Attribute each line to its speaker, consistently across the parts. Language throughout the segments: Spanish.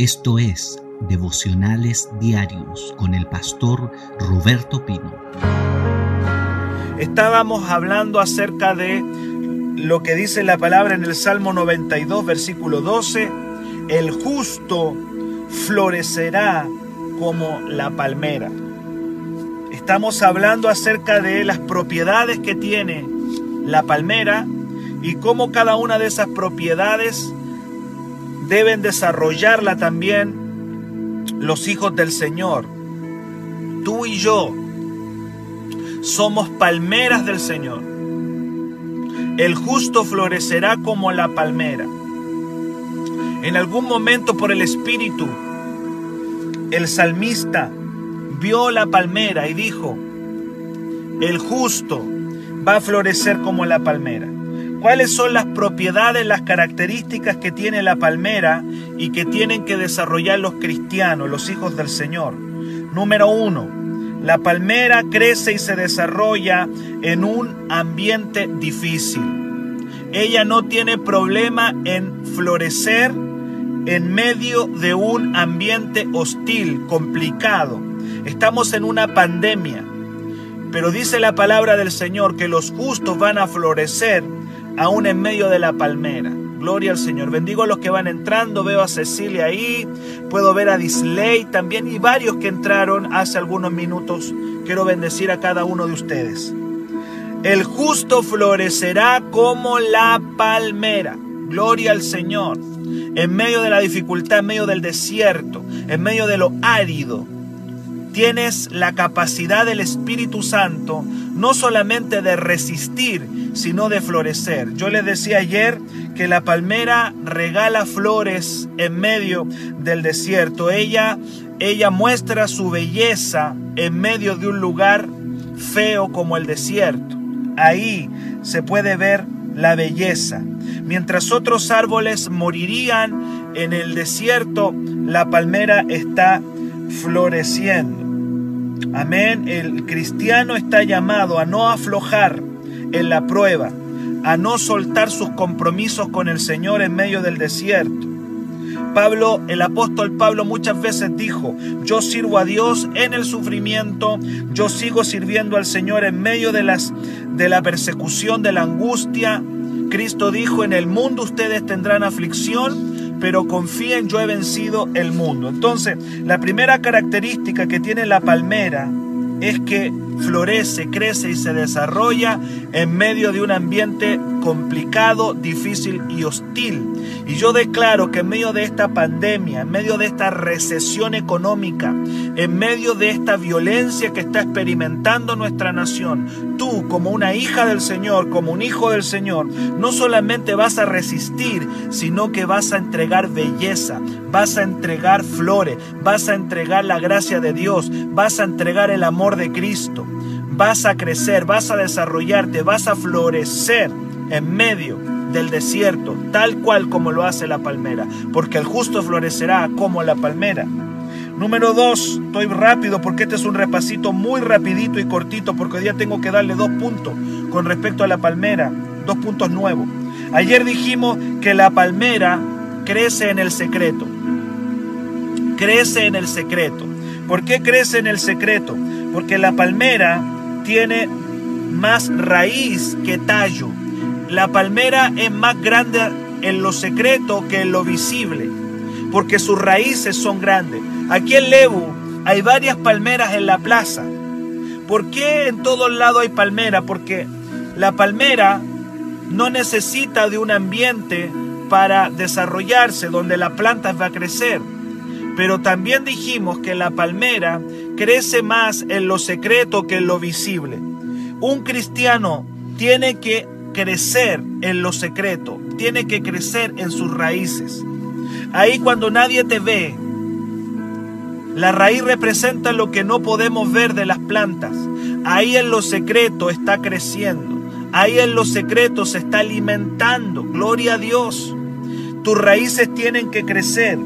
Speaker 1: Esto es Devocionales Diarios con el pastor Roberto Pino.
Speaker 2: Estábamos hablando acerca de lo que dice la palabra en el Salmo 92, versículo 12. El justo florecerá como la palmera. Estamos hablando acerca de las propiedades que tiene la palmera y cómo cada una de esas propiedades deben desarrollarla también los hijos del Señor. Tú y yo somos palmeras del Señor. El justo florecerá como la palmera. En algún momento por el Espíritu, el salmista vio la palmera y dijo, el justo va a florecer como la palmera cuáles son las propiedades, las características que tiene la palmera y que tienen que desarrollar los cristianos, los hijos del Señor. Número uno, la palmera crece y se desarrolla en un ambiente difícil. Ella no tiene problema en florecer en medio de un ambiente hostil, complicado. Estamos en una pandemia, pero dice la palabra del Señor que los justos van a florecer aún en medio de la palmera. Gloria al Señor. Bendigo a los que van entrando. Veo a Cecilia ahí. Puedo ver a Disley también y varios que entraron hace algunos minutos. Quiero bendecir a cada uno de ustedes. El justo florecerá como la palmera. Gloria al Señor. En medio de la dificultad, en medio del desierto, en medio de lo árido, tienes la capacidad del Espíritu Santo no solamente de resistir, sino de florecer. Yo les decía ayer que la palmera regala flores en medio del desierto. Ella, ella muestra su belleza en medio de un lugar feo como el desierto. Ahí se puede ver la belleza. Mientras otros árboles morirían en el desierto, la palmera está floreciendo. Amén. El cristiano está llamado a no aflojar en la prueba, a no soltar sus compromisos con el Señor en medio del desierto. Pablo, el apóstol Pablo muchas veces dijo, yo sirvo a Dios en el sufrimiento, yo sigo sirviendo al Señor en medio de las de la persecución, de la angustia. Cristo dijo, en el mundo ustedes tendrán aflicción, pero confíen, yo he vencido el mundo. Entonces, la primera característica que tiene la palmera es que florece, crece y se desarrolla en medio de un ambiente complicado, difícil y hostil. Y yo declaro que en medio de esta pandemia, en medio de esta recesión económica, en medio de esta violencia que está experimentando nuestra nación, tú como una hija del Señor, como un hijo del Señor, no solamente vas a resistir, sino que vas a entregar belleza, vas a entregar flores, vas a entregar la gracia de Dios, vas a entregar el amor de Cristo vas a crecer, vas a desarrollarte, vas a florecer en medio del desierto, tal cual como lo hace la palmera, porque el justo florecerá como la palmera. Número dos, estoy rápido porque este es un repasito muy rapidito y cortito porque hoy día tengo que darle dos puntos con respecto a la palmera, dos puntos nuevos. Ayer dijimos que la palmera crece en el secreto. Crece en el secreto. ¿Por qué crece en el secreto? Porque la palmera tiene más raíz que tallo. La palmera es más grande en lo secreto que en lo visible, porque sus raíces son grandes. Aquí en Lebu hay varias palmeras en la plaza. ¿Por qué en todos lados hay palmera? Porque la palmera no necesita de un ambiente para desarrollarse donde la planta va a crecer. Pero también dijimos que la palmera crece más en lo secreto que en lo visible. Un cristiano tiene que crecer en lo secreto, tiene que crecer en sus raíces. Ahí cuando nadie te ve, la raíz representa lo que no podemos ver de las plantas. Ahí en lo secreto está creciendo. Ahí en lo secreto se está alimentando. Gloria a Dios. Tus raíces tienen que crecer.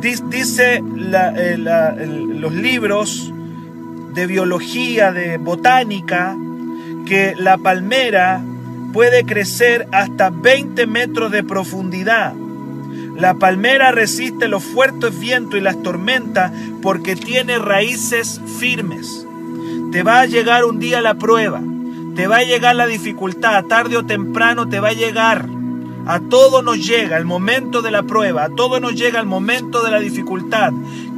Speaker 2: Dice eh, los libros de biología, de botánica, que la palmera puede crecer hasta 20 metros de profundidad. La palmera resiste los fuertes vientos y las tormentas porque tiene raíces firmes. Te va a llegar un día la prueba, te va a llegar la dificultad, tarde o temprano te va a llegar. A todo nos llega el momento de la prueba, a todo nos llega el momento de la dificultad.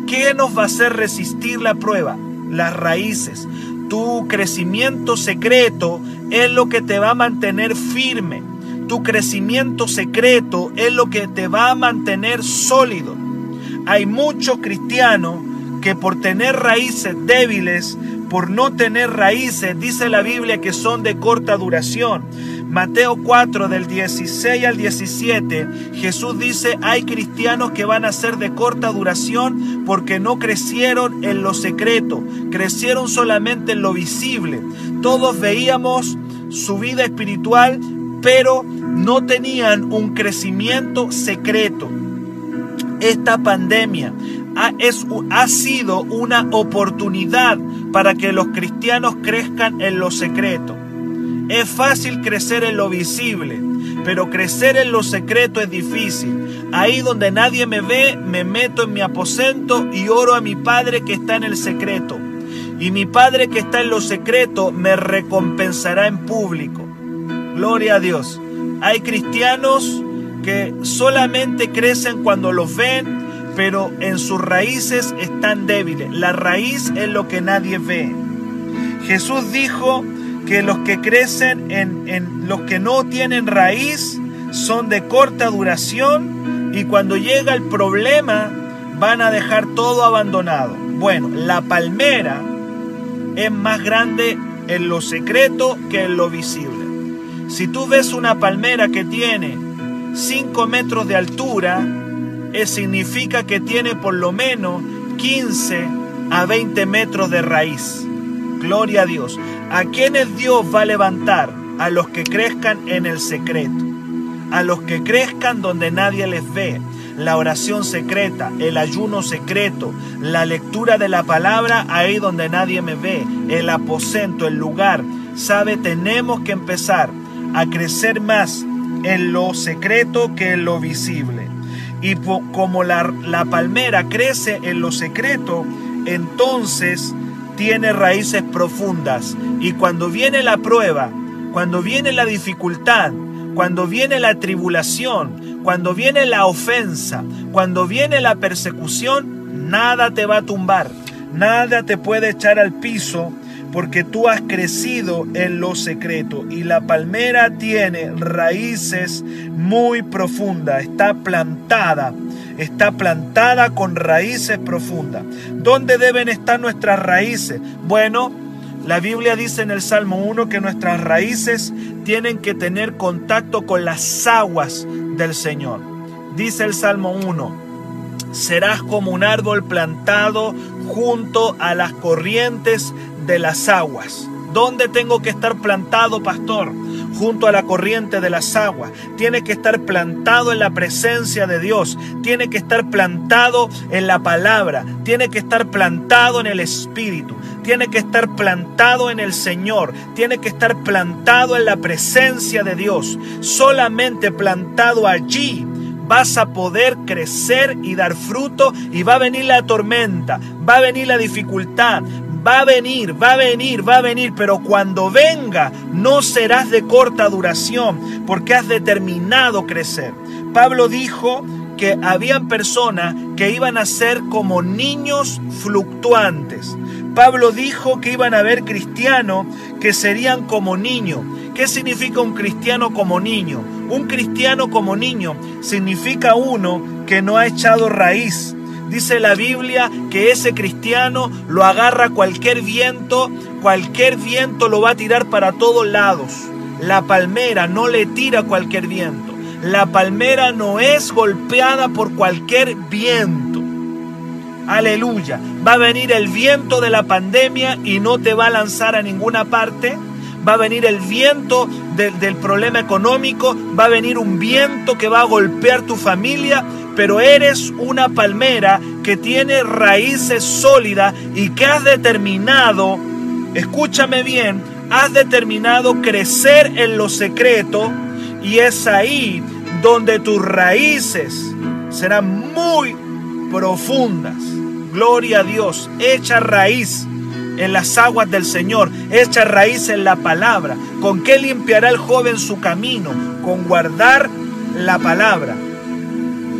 Speaker 2: ¿Qué nos va a hacer resistir la prueba? Las raíces. Tu crecimiento secreto es lo que te va a mantener firme tu crecimiento secreto es lo que te va a mantener sólido. Hay muchos cristianos que por tener raíces débiles, por no tener raíces, dice la Biblia que son de corta duración. Mateo 4 del 16 al 17, Jesús dice, hay cristianos que van a ser de corta duración porque no crecieron en lo secreto, crecieron solamente en lo visible. Todos veíamos su vida espiritual, pero no tenían un crecimiento secreto. Esta pandemia ha, es, ha sido una oportunidad para que los cristianos crezcan en lo secreto. Es fácil crecer en lo visible, pero crecer en lo secreto es difícil. Ahí donde nadie me ve, me meto en mi aposento y oro a mi Padre que está en el secreto. Y mi Padre que está en lo secreto me recompensará en público. Gloria a Dios. Hay cristianos que solamente crecen cuando los ven, pero en sus raíces están débiles. La raíz es lo que nadie ve. Jesús dijo que los que crecen en, en los que no tienen raíz son de corta duración y cuando llega el problema van a dejar todo abandonado. Bueno, la palmera es más grande en lo secreto que en lo visible. Si tú ves una palmera que tiene 5 metros de altura, eso significa que tiene por lo menos 15 a 20 metros de raíz. Gloria a Dios. ¿A quienes Dios va a levantar? A los que crezcan en el secreto. A los que crezcan donde nadie les ve. La oración secreta, el ayuno secreto, la lectura de la palabra ahí donde nadie me ve, el aposento, el lugar. Sabe, tenemos que empezar a crecer más en lo secreto que en lo visible. Y como la, la palmera crece en lo secreto, entonces tiene raíces profundas. Y cuando viene la prueba, cuando viene la dificultad, cuando viene la tribulación, cuando viene la ofensa, cuando viene la persecución, nada te va a tumbar, nada te puede echar al piso porque tú has crecido en lo secreto y la palmera tiene raíces muy profundas, está plantada, está plantada con raíces profundas. ¿Dónde deben estar nuestras raíces? Bueno, la Biblia dice en el Salmo 1 que nuestras raíces tienen que tener contacto con las aguas del Señor. Dice el Salmo 1, serás como un árbol plantado junto a las corrientes de las aguas. ¿Dónde tengo que estar plantado, pastor? Junto a la corriente de las aguas. Tiene que estar plantado en la presencia de Dios. Tiene que estar plantado en la palabra. Tiene que estar plantado en el Espíritu. Tiene que estar plantado en el Señor. Tiene que estar plantado en la presencia de Dios. Solamente plantado allí vas a poder crecer y dar fruto y va a venir la tormenta, va a venir la dificultad, va a venir, va a venir, va a venir, pero cuando venga no serás de corta duración, porque has determinado crecer. Pablo dijo que habían personas que iban a ser como niños fluctuantes. Pablo dijo que iban a haber cristianos que serían como niños. ¿Qué significa un cristiano como niño? Un cristiano como niño significa uno que no ha echado raíz, Dice la Biblia que ese cristiano lo agarra cualquier viento, cualquier viento lo va a tirar para todos lados. La palmera no le tira cualquier viento. La palmera no es golpeada por cualquier viento. Aleluya. Va a venir el viento de la pandemia y no te va a lanzar a ninguna parte. Va a venir el viento del problema económico. Va a venir un viento que va a golpear tu familia pero eres una palmera que tiene raíces sólidas y que has determinado, escúchame bien, has determinado crecer en lo secreto y es ahí donde tus raíces serán muy profundas. Gloria a Dios, hecha raíz en las aguas del Señor, hecha raíz en la palabra. ¿Con qué limpiará el joven su camino? Con guardar la palabra.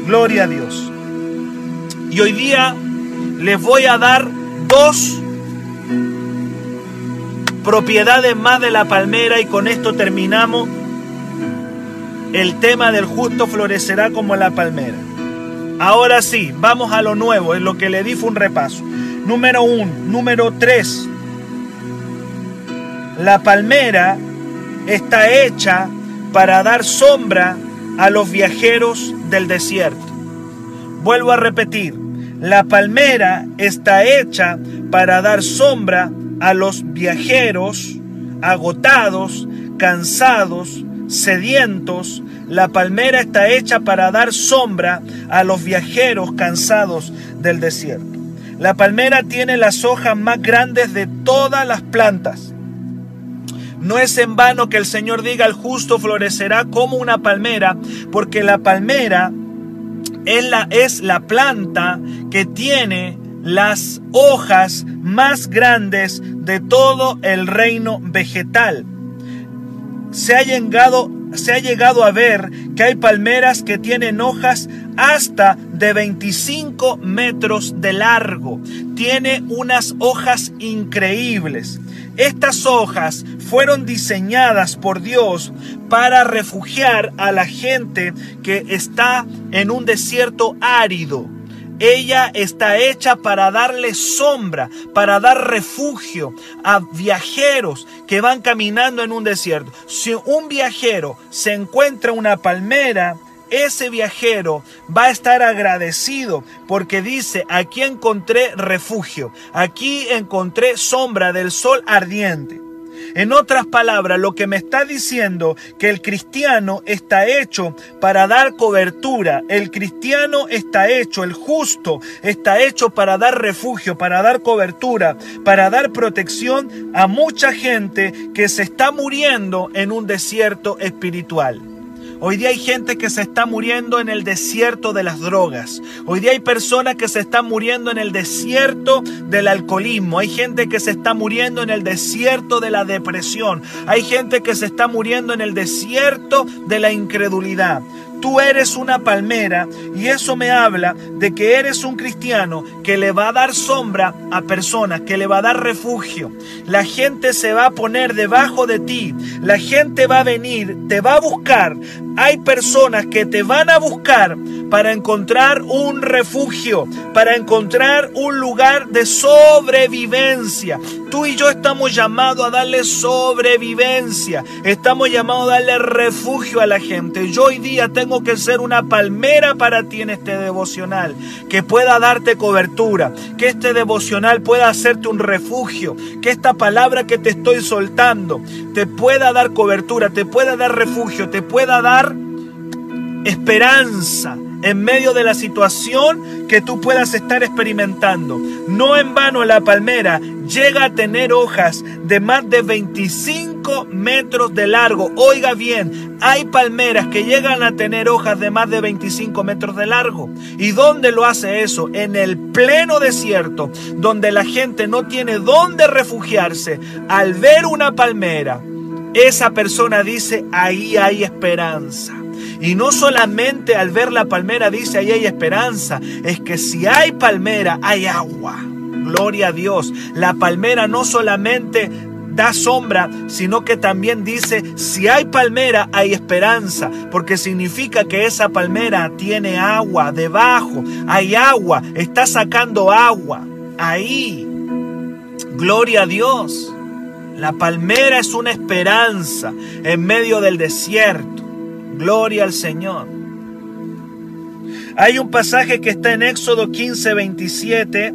Speaker 2: Gloria a Dios. Y hoy día les voy a dar dos propiedades más de la palmera y con esto terminamos. El tema del justo florecerá como la palmera. Ahora sí, vamos a lo nuevo, en lo que le di fue un repaso. Número uno, número tres. La palmera está hecha para dar sombra a los viajeros del desierto. Vuelvo a repetir, la palmera está hecha para dar sombra a los viajeros agotados, cansados, sedientos. La palmera está hecha para dar sombra a los viajeros cansados del desierto. La palmera tiene las hojas más grandes de todas las plantas. No es en vano que el Señor diga el justo florecerá como una palmera, porque la palmera es la, es la planta que tiene las hojas más grandes de todo el reino vegetal. Se ha llegado, se ha llegado a ver que hay palmeras que tienen hojas hasta de 25 metros de largo. Tiene unas hojas increíbles. Estas hojas fueron diseñadas por Dios para refugiar a la gente que está en un desierto árido. Ella está hecha para darle sombra, para dar refugio a viajeros que van caminando en un desierto. Si un viajero se encuentra una palmera, ese viajero va a estar agradecido porque dice, aquí encontré refugio, aquí encontré sombra del sol ardiente. En otras palabras, lo que me está diciendo que el cristiano está hecho para dar cobertura, el cristiano está hecho, el justo está hecho para dar refugio, para dar cobertura, para dar protección a mucha gente que se está muriendo en un desierto espiritual. Hoy día hay gente que se está muriendo en el desierto de las drogas. Hoy día hay personas que se están muriendo en el desierto del alcoholismo. Hay gente que se está muriendo en el desierto de la depresión. Hay gente que se está muriendo en el desierto de la incredulidad. Tú eres una palmera y eso me habla de que eres un cristiano que le va a dar sombra a personas, que le va a dar refugio. La gente se va a poner debajo de ti, la gente va a venir, te va a buscar. Hay personas que te van a buscar para encontrar un refugio, para encontrar un lugar de sobrevivencia. Tú y yo estamos llamados a darle sobrevivencia, estamos llamados a darle refugio a la gente. Yo hoy día tengo que ser una palmera para ti en este devocional, que pueda darte cobertura, que este devocional pueda hacerte un refugio, que esta palabra que te estoy soltando te pueda dar cobertura, te pueda dar refugio, te pueda dar esperanza en medio de la situación que tú puedas estar experimentando. No en vano la palmera llega a tener hojas de más de 25 metros de largo. Oiga bien, hay palmeras que llegan a tener hojas de más de 25 metros de largo. ¿Y dónde lo hace eso? En el pleno desierto, donde la gente no tiene dónde refugiarse. Al ver una palmera, esa persona dice, ahí hay esperanza. Y no solamente al ver la palmera dice ahí hay esperanza, es que si hay palmera hay agua. Gloria a Dios. La palmera no solamente da sombra, sino que también dice, si hay palmera, hay esperanza, porque significa que esa palmera tiene agua debajo, hay agua, está sacando agua. Ahí, gloria a Dios. La palmera es una esperanza en medio del desierto. Gloria al Señor. Hay un pasaje que está en Éxodo 15, 27,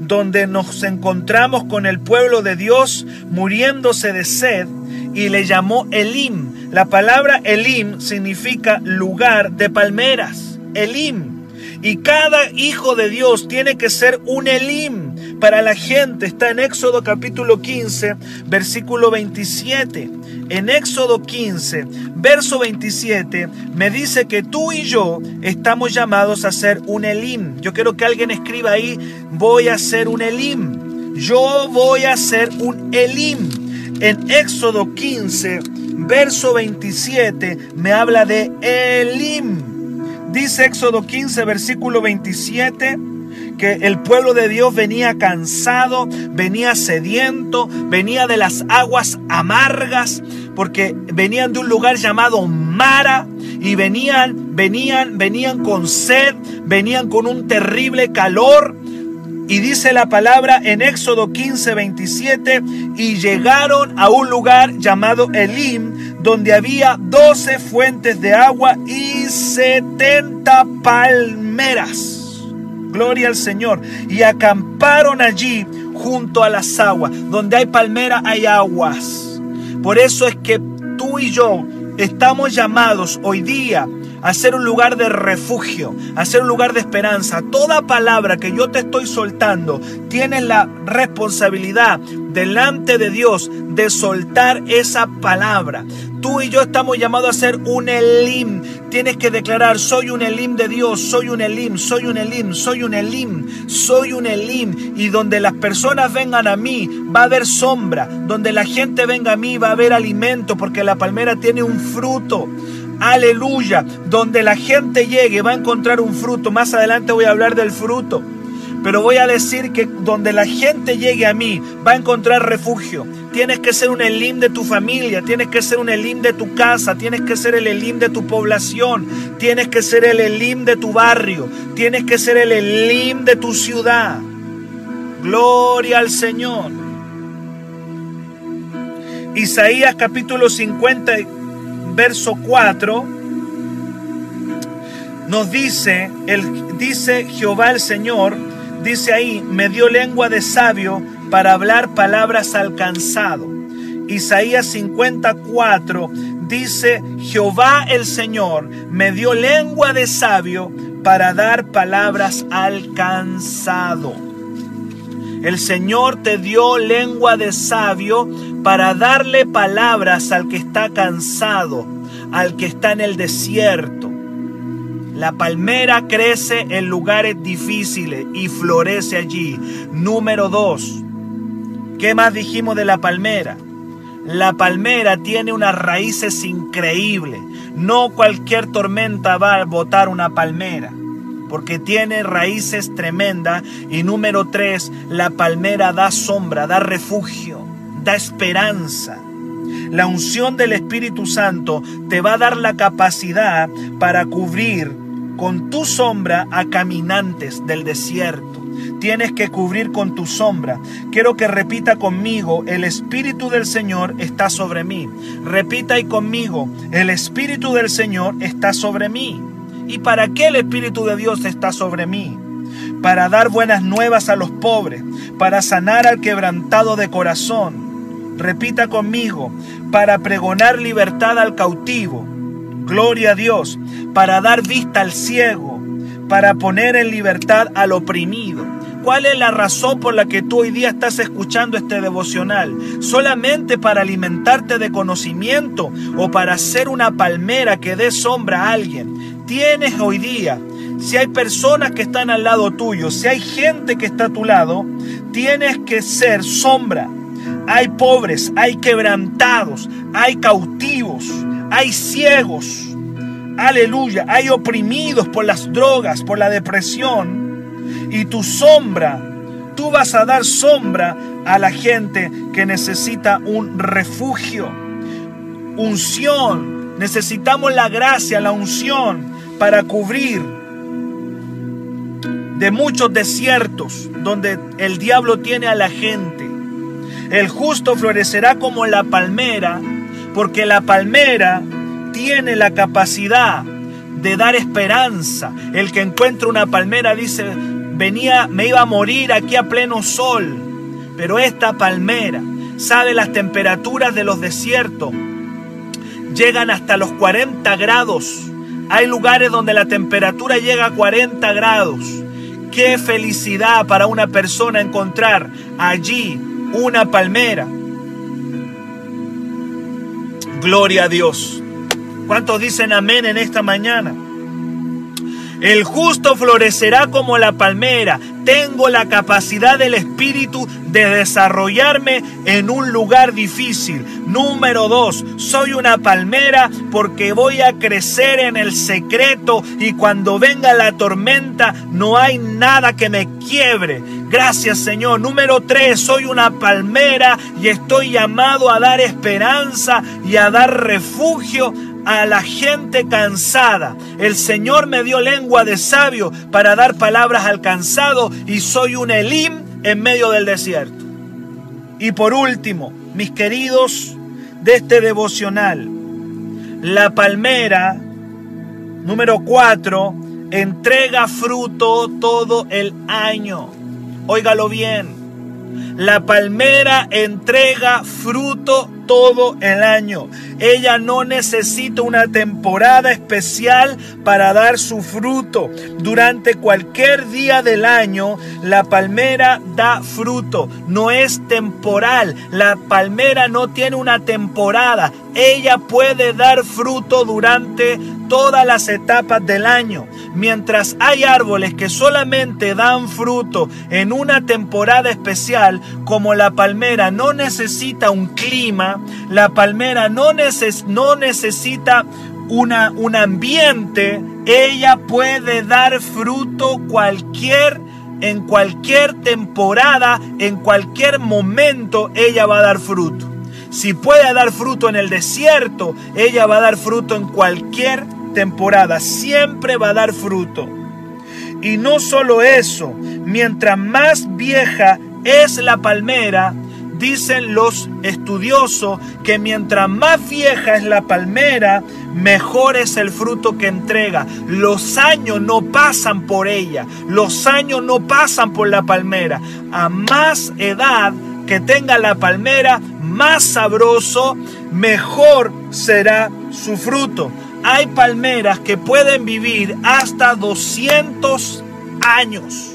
Speaker 2: donde nos encontramos con el pueblo de Dios muriéndose de sed y le llamó Elim. La palabra Elim significa lugar de palmeras. Elim. Y cada hijo de Dios tiene que ser un Elim para la gente está en Éxodo capítulo 15, versículo 27. En Éxodo 15, verso 27, me dice que tú y yo estamos llamados a ser un Elim. Yo quiero que alguien escriba ahí, voy a ser un Elim. Yo voy a ser un Elim. En Éxodo 15, verso 27, me habla de Elim. Dice Éxodo 15, versículo 27 el pueblo de Dios venía cansado, venía sediento, venía de las aguas amargas, porque venían de un lugar llamado Mara y venían, venían, venían con sed, venían con un terrible calor. Y dice la palabra en Éxodo 15, 27, y llegaron a un lugar llamado Elim, donde había 12 fuentes de agua y 70 palmeras. Gloria al Señor. Y acamparon allí junto a las aguas. Donde hay palmera hay aguas. Por eso es que tú y yo estamos llamados hoy día a ser un lugar de refugio, a ser un lugar de esperanza. Toda palabra que yo te estoy soltando, tienes la responsabilidad delante de Dios de soltar esa palabra. Tú y yo estamos llamados a ser un Elim. Tienes que declarar, soy un Elim de Dios, soy un Elim, soy un Elim, soy un Elim, soy un Elim. Y donde las personas vengan a mí, va a haber sombra. Donde la gente venga a mí, va a haber alimento, porque la palmera tiene un fruto. Aleluya. Donde la gente llegue va a encontrar un fruto. Más adelante voy a hablar del fruto. Pero voy a decir que donde la gente llegue a mí va a encontrar refugio. Tienes que ser un elim de tu familia, tienes que ser un elim de tu casa, tienes que ser el elim de tu población, tienes que ser el elim de tu barrio, tienes que ser el elim de tu ciudad. Gloria al Señor. Isaías capítulo 50 verso 4, nos dice, el, dice Jehová el Señor, dice ahí, me dio lengua de sabio para hablar palabras alcanzado. Isaías 54 dice, Jehová el Señor me dio lengua de sabio para dar palabras alcanzado. El Señor te dio lengua de sabio para darle palabras al que está cansado, al que está en el desierto. La palmera crece en lugares difíciles y florece allí. Número dos. ¿Qué más dijimos de la palmera? La palmera tiene unas raíces increíbles. No cualquier tormenta va a botar una palmera porque tiene raíces tremendas. Y número tres, la palmera da sombra, da refugio, da esperanza. La unción del Espíritu Santo te va a dar la capacidad para cubrir con tu sombra a caminantes del desierto. Tienes que cubrir con tu sombra. Quiero que repita conmigo, el Espíritu del Señor está sobre mí. Repita y conmigo, el Espíritu del Señor está sobre mí. ¿Y para qué el Espíritu de Dios está sobre mí? Para dar buenas nuevas a los pobres, para sanar al quebrantado de corazón. Repita conmigo, para pregonar libertad al cautivo. Gloria a Dios, para dar vista al ciego, para poner en libertad al oprimido. ¿Cuál es la razón por la que tú hoy día estás escuchando este devocional? ¿Solamente para alimentarte de conocimiento o para ser una palmera que dé sombra a alguien? Tienes hoy día, si hay personas que están al lado tuyo, si hay gente que está a tu lado, tienes que ser sombra. Hay pobres, hay quebrantados, hay cautivos, hay ciegos. Aleluya, hay oprimidos por las drogas, por la depresión. Y tu sombra, tú vas a dar sombra a la gente que necesita un refugio, unción. Necesitamos la gracia, la unción para cubrir de muchos desiertos donde el diablo tiene a la gente. El justo florecerá como la palmera, porque la palmera tiene la capacidad de dar esperanza. El que encuentra una palmera dice, venía, me iba a morir aquí a pleno sol, pero esta palmera sabe las temperaturas de los desiertos. Llegan hasta los 40 grados hay lugares donde la temperatura llega a 40 grados. Qué felicidad para una persona encontrar allí una palmera. Gloria a Dios. ¿Cuántos dicen amén en esta mañana? El justo florecerá como la palmera. Tengo la capacidad del Espíritu de desarrollarme en un lugar difícil. Número dos, soy una palmera porque voy a crecer en el secreto y cuando venga la tormenta no hay nada que me quiebre. Gracias Señor. Número tres, soy una palmera y estoy llamado a dar esperanza y a dar refugio a la gente cansada. El Señor me dio lengua de sabio para dar palabras al cansado y soy un Elim en medio del desierto. Y por último, mis queridos de este devocional, la palmera número 4 entrega fruto todo el año. Óigalo bien. La palmera entrega fruto todo el año. Ella no necesita una temporada especial para dar su fruto. Durante cualquier día del año, la palmera da fruto. No es temporal. La palmera no tiene una temporada. Ella puede dar fruto durante todas las etapas del año. Mientras hay árboles que solamente dan fruto en una temporada especial, como la palmera no necesita un clima, la palmera no, no necesita una, un ambiente, ella puede dar fruto cualquier en cualquier temporada, en cualquier momento, ella va a dar fruto. Si puede dar fruto en el desierto, ella va a dar fruto en cualquier temporada. Siempre va a dar fruto. Y no solo eso, mientras más vieja es la palmera, dicen los estudiosos que mientras más vieja es la palmera, mejor es el fruto que entrega. Los años no pasan por ella, los años no pasan por la palmera. A más edad que tenga la palmera, más sabroso, mejor será su fruto. Hay palmeras que pueden vivir hasta 200 años.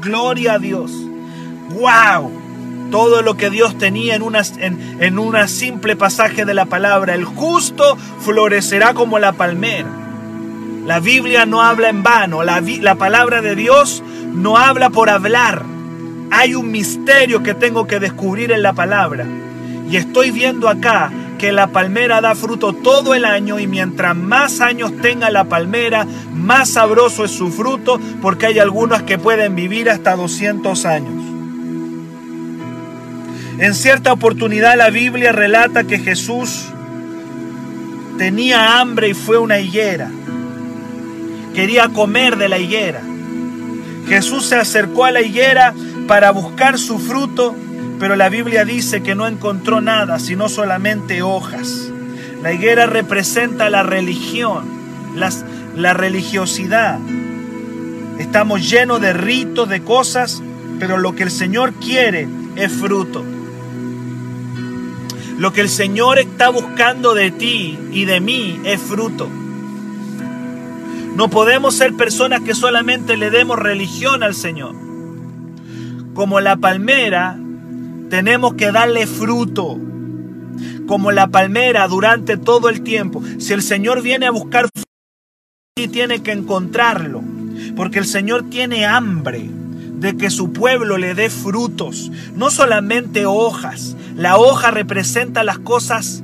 Speaker 2: Gloria a Dios. ¡Wow! Todo lo que Dios tenía en en, en una simple pasaje de la palabra. El justo florecerá como la palmera. La Biblia no habla en vano. La, la palabra de Dios no habla por hablar hay un misterio que tengo que descubrir en la palabra. Y estoy viendo acá que la palmera da fruto todo el año y mientras más años tenga la palmera, más sabroso es su fruto porque hay algunos que pueden vivir hasta 200 años. En cierta oportunidad la Biblia relata que Jesús tenía hambre y fue una higuera. Quería comer de la higuera. Jesús se acercó a la higuera para buscar su fruto, pero la Biblia dice que no encontró nada, sino solamente hojas. La higuera representa la religión, las, la religiosidad. Estamos llenos de ritos, de cosas, pero lo que el Señor quiere es fruto. Lo que el Señor está buscando de ti y de mí es fruto. No podemos ser personas que solamente le demos religión al Señor como la palmera, tenemos que darle fruto. Como la palmera durante todo el tiempo. Si el Señor viene a buscar fruto, tiene que encontrarlo. Porque el Señor tiene hambre de que su pueblo le dé frutos, no solamente hojas. La hoja representa las cosas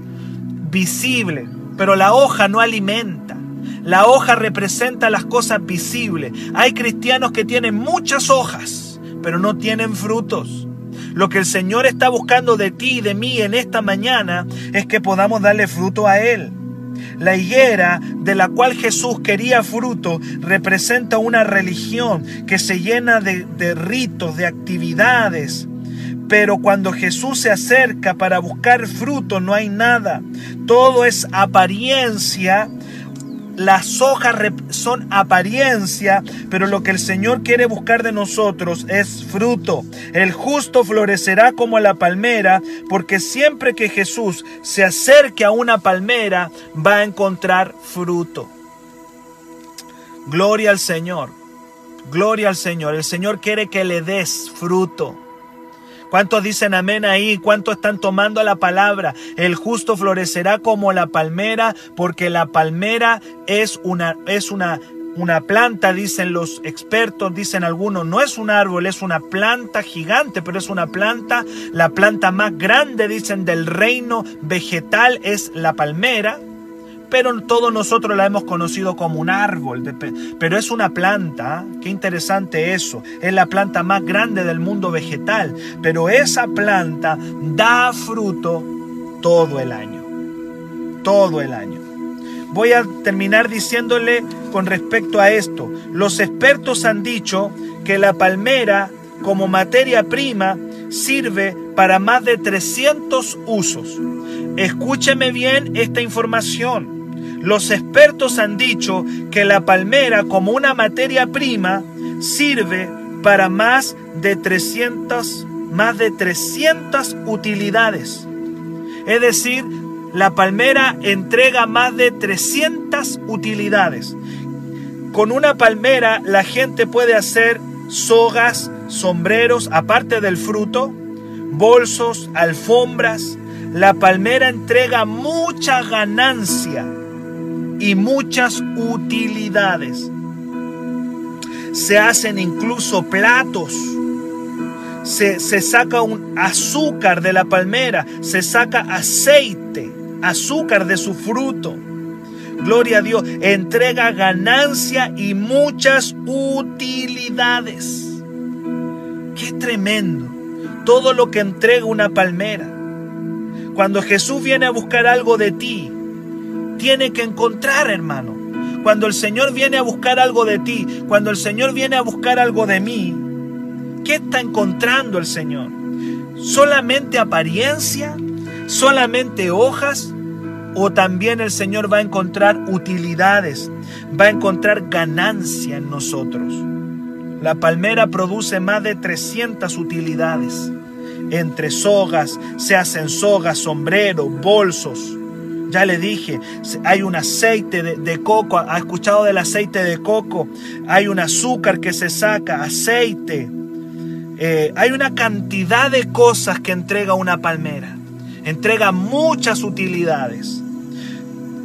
Speaker 2: visibles, pero la hoja no alimenta. La hoja representa las cosas visibles. Hay cristianos que tienen muchas hojas pero no tienen frutos. Lo que el Señor está buscando de ti y de mí en esta mañana es que podamos darle fruto a Él. La higuera de la cual Jesús quería fruto representa una religión que se llena de, ritos, de actividades. Pero cuando Jesús se acerca para buscar fruto no hay nada. Todo es apariencia las hojas son apariencia, pero lo que el Señor quiere buscar de nosotros es fruto. El justo florecerá como la palmera, porque siempre que Jesús se acerque a una palmera, va a encontrar fruto. Gloria al Señor. Gloria al Señor. El Señor quiere que le des fruto. ¿Cuántos dicen amén ahí? ¿Cuántos están tomando la palabra? El justo florecerá como la palmera, porque la palmera es una, es una, una planta, dicen los expertos, dicen algunos, no es un árbol, es una planta gigante, pero es una planta, la planta más grande, dicen, del reino vegetal es la palmera pero todos nosotros la hemos conocido como un árbol, pero es una planta, qué interesante eso, es la planta más grande del mundo vegetal, pero esa planta da fruto todo el año, todo el año. Voy a terminar diciéndole con respecto a esto, los expertos han dicho que la palmera como materia prima sirve para más de 300 usos. Escúcheme bien esta información. Los expertos han dicho que la palmera como una materia prima sirve para más de 300 más de 300 utilidades. Es decir, la palmera entrega más de 300 utilidades. Con una palmera la gente puede hacer sogas, sombreros, aparte del fruto, bolsos, alfombras. La palmera entrega mucha ganancia y muchas utilidades. Se hacen incluso platos. Se, se, saca un azúcar de la palmera, se saca aceite, azúcar de su fruto. Gloria a Dios, entrega ganancia y muchas utilidades. Qué tremendo todo lo que entrega una palmera. Cuando Jesús viene a buscar algo de ti, tiene que encontrar, hermano. Cuando el Señor viene a buscar algo de ti, cuando el Señor viene a buscar algo de mí, ¿qué está encontrando el Señor? ¿Solamente apariencia? ¿Solamente hojas? ¿O también el Señor va a encontrar utilidades? Va a encontrar ganancia en nosotros. La palmera produce más de 300 utilidades. Entre sogas se hacen sogas, sombreros, bolsos, ya le dije, hay un aceite de, coco, ha escuchado del aceite de coco, hay un azúcar que se saca, aceite. Eh, hay una cantidad de cosas que entrega una palmera. Entrega muchas utilidades.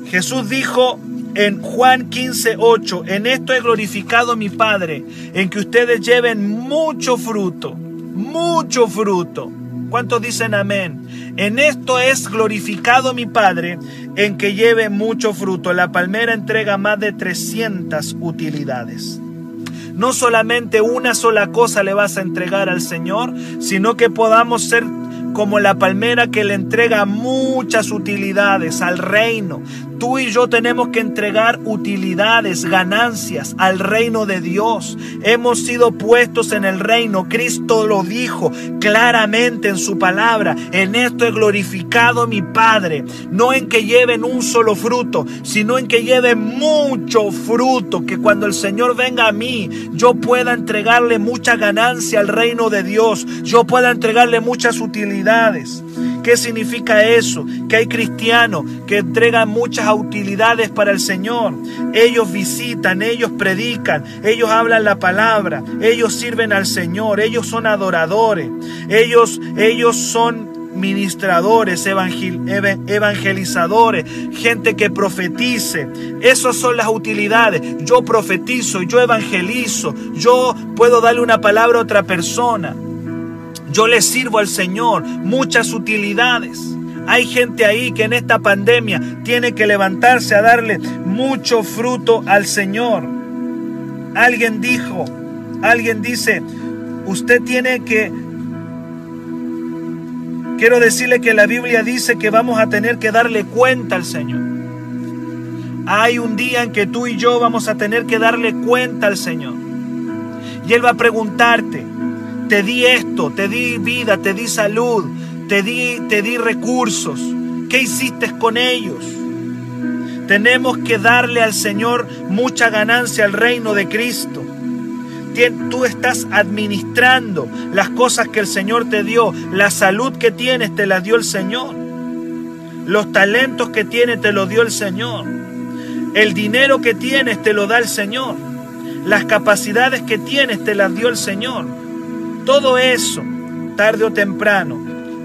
Speaker 2: Jesús dijo en Juan 15, 8, en esto he glorificado a mi Padre, en que ustedes lleven mucho fruto, mucho fruto. ¿Cuántos dicen amén? En esto es glorificado mi Padre, en que lleve mucho fruto. La palmera entrega más de 300 utilidades. No solamente una sola cosa le vas a entregar al Señor, sino que podamos ser como la palmera que le entrega muchas utilidades al reino. Tú y yo tenemos que entregar utilidades, ganancias al reino de Dios. Hemos sido puestos en el reino. Cristo lo dijo claramente en su palabra. En esto he glorificado mi Padre. No en que lleven un solo fruto, sino en que lleven mucho fruto. Que cuando el Señor venga a mí, yo pueda entregarle mucha ganancia al reino de Dios. Yo pueda entregarle muchas utilidades. ¿Qué significa eso? Que hay cristianos que entregan muchas utilidades para el Señor. Ellos visitan, ellos predican, ellos hablan la palabra, ellos sirven al Señor, ellos son adoradores, ellos, ellos son ministradores, evangelizadores, gente que profetice. Esas son las utilidades. Yo profetizo, yo evangelizo, yo puedo darle una palabra a otra persona. Yo le sirvo al Señor muchas utilidades. Hay gente ahí que en esta pandemia tiene que levantarse a darle mucho fruto al Señor. Alguien dijo, alguien dice, usted tiene que... Quiero decirle que la Biblia dice que vamos a tener que darle cuenta al Señor. Hay un día en que tú y yo vamos a tener que darle cuenta al Señor. Y Él va a preguntarte, te di esto, te di vida, te di salud, te di, te di recursos. ¿Qué hiciste con ellos? Tenemos que darle al Señor mucha ganancia al reino de Cristo. Tú estás administrando las cosas que el Señor te dio. La salud que tienes te la dio el Señor. Los talentos que tienes te lo dio el Señor. El dinero que tienes te lo da el Señor. las capacidades que tienes te las dio el Señor. Todo eso, tarde o temprano,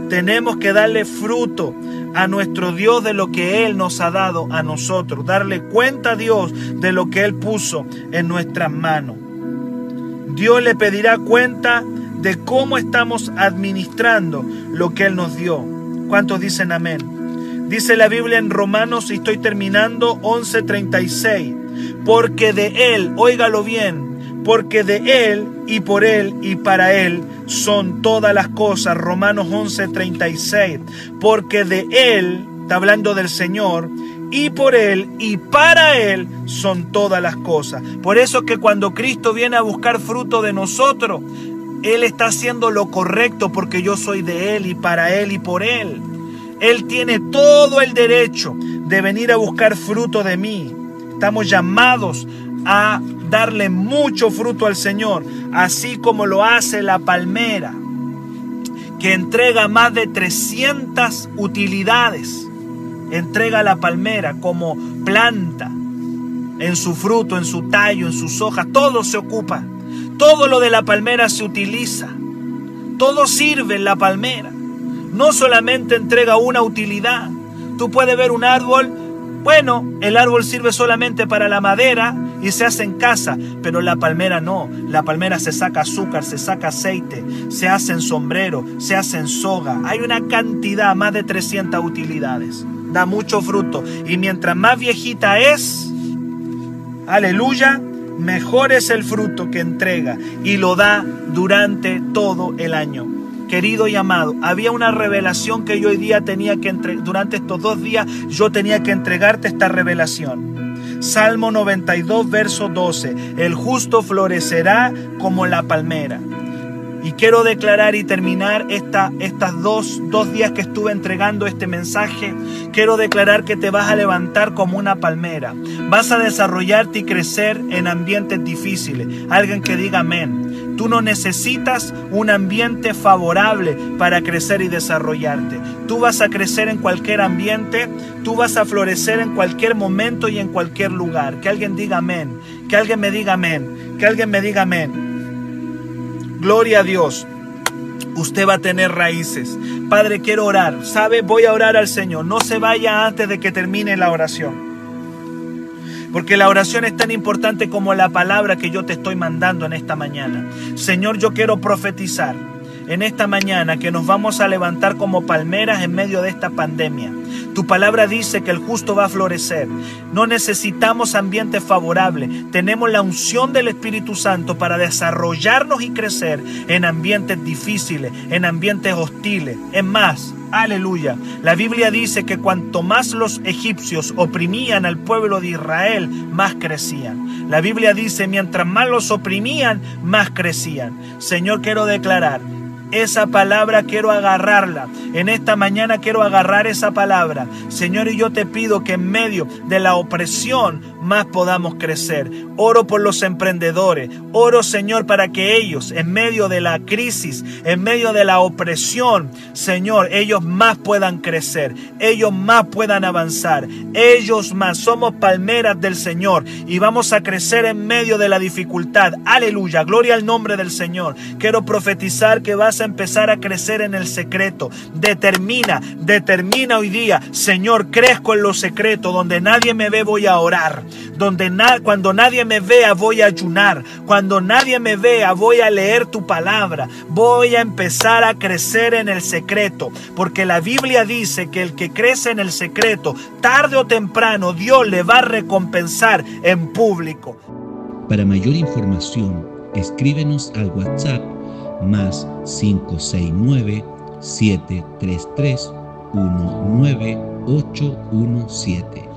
Speaker 2: tenemos que darle fruto a nuestro Dios de lo que Él nos ha dado a nosotros, darle cuenta a Dios de lo que Él puso en nuestras manos. Dios le pedirá cuenta de cómo estamos administrando lo que Él nos dio. ¿Cuántos dicen amén? Dice la Biblia en Romanos, y estoy terminando, 11:36, porque de Él, óigalo bien, porque de Él y por Él y para Él son todas las cosas. Romanos 11:36, porque de Él, está hablando del Señor, y por Él y para Él son todas las cosas. Por eso que cuando Cristo viene a buscar fruto de nosotros, él está haciendo lo correcto porque yo soy de Él y para Él y por Él. Él tiene todo el derecho de venir a buscar fruto de mí. Estamos llamados a darle mucho fruto al Señor, así como lo hace la palmera, que entrega más de 300 utilidades. Entrega la palmera como planta, en su fruto, en su tallo, en sus hojas, todo se ocupa. Todo lo de la palmera se utiliza. Todo sirve en la palmera. No solamente entrega una utilidad. Tú puedes ver un árbol, bueno, el árbol sirve solamente para la madera y se hace en casa, pero la palmera no. La palmera se saca azúcar, se saca aceite, se hace en sombrero, se hace en soga. Hay una cantidad, más de 300 utilidades. Da mucho fruto. Y mientras más viejita es, aleluya, mejor es el fruto que entrega y lo da durante todo el año. Querido y amado, había una revelación que yo hoy día tenía que entregar, durante estos dos días yo tenía que entregarte esta revelación. Salmo 92, verso 12. El justo florecerá como la palmera. Y quiero declarar y terminar esta, estas dos, dos días que estuve entregando este mensaje. Quiero declarar que te vas a levantar como una palmera. Vas a desarrollarte y crecer en ambientes difíciles. Alguien que diga amén. Tú no necesitas un ambiente favorable para crecer y desarrollarte. Tú vas a crecer en cualquier ambiente. Tú vas a florecer en cualquier momento y en cualquier lugar. Que alguien diga amén. Que alguien me diga amén. Que alguien me diga amén. Gloria a Dios. Usted va a tener raíces. Padre, quiero orar. ¿Sabe? Voy a orar al Señor. No se vaya antes de que termine la oración. Porque la oración es tan importante como la palabra que yo te estoy mandando en esta mañana. Señor, yo quiero profetizar en esta mañana que nos vamos a levantar como palmeras en medio de esta pandemia. Tu palabra dice que el justo va a florecer. No necesitamos ambiente favorable. Tenemos la unción del Espíritu Santo para desarrollarnos y crecer en ambientes difíciles, en ambientes hostiles. Es más, aleluya. La Biblia dice que cuanto más los egipcios oprimían al pueblo de Israel, más crecían. La Biblia dice, mientras más los oprimían, más crecían. Señor, quiero declarar esa palabra quiero agarrarla. En esta mañana quiero agarrar esa palabra. Señor, y yo te pido que en medio de la opresión más podamos crecer. Oro por los emprendedores. Oro, Señor, para que ellos, en medio de la crisis, en medio de la opresión, Señor, ellos más puedan crecer. Ellos más puedan avanzar. Ellos más. Somos palmeras del Señor y vamos a crecer en medio de la dificultad. Aleluya. Gloria al nombre del Señor. Quiero profetizar que vas a empezar a crecer en el secreto. Determina, determina hoy día, Señor, crezco en lo secreto, donde nadie me ve voy a orar, donde cuando nadie me vea voy a ayunar, cuando nadie me vea voy a leer tu palabra, voy a empezar a crecer en el secreto, porque la Biblia dice que el que crece en el secreto, tarde o temprano Dios le va a recompensar en público.
Speaker 1: Para mayor información, escríbenos al WhatsApp más 569 733 19817.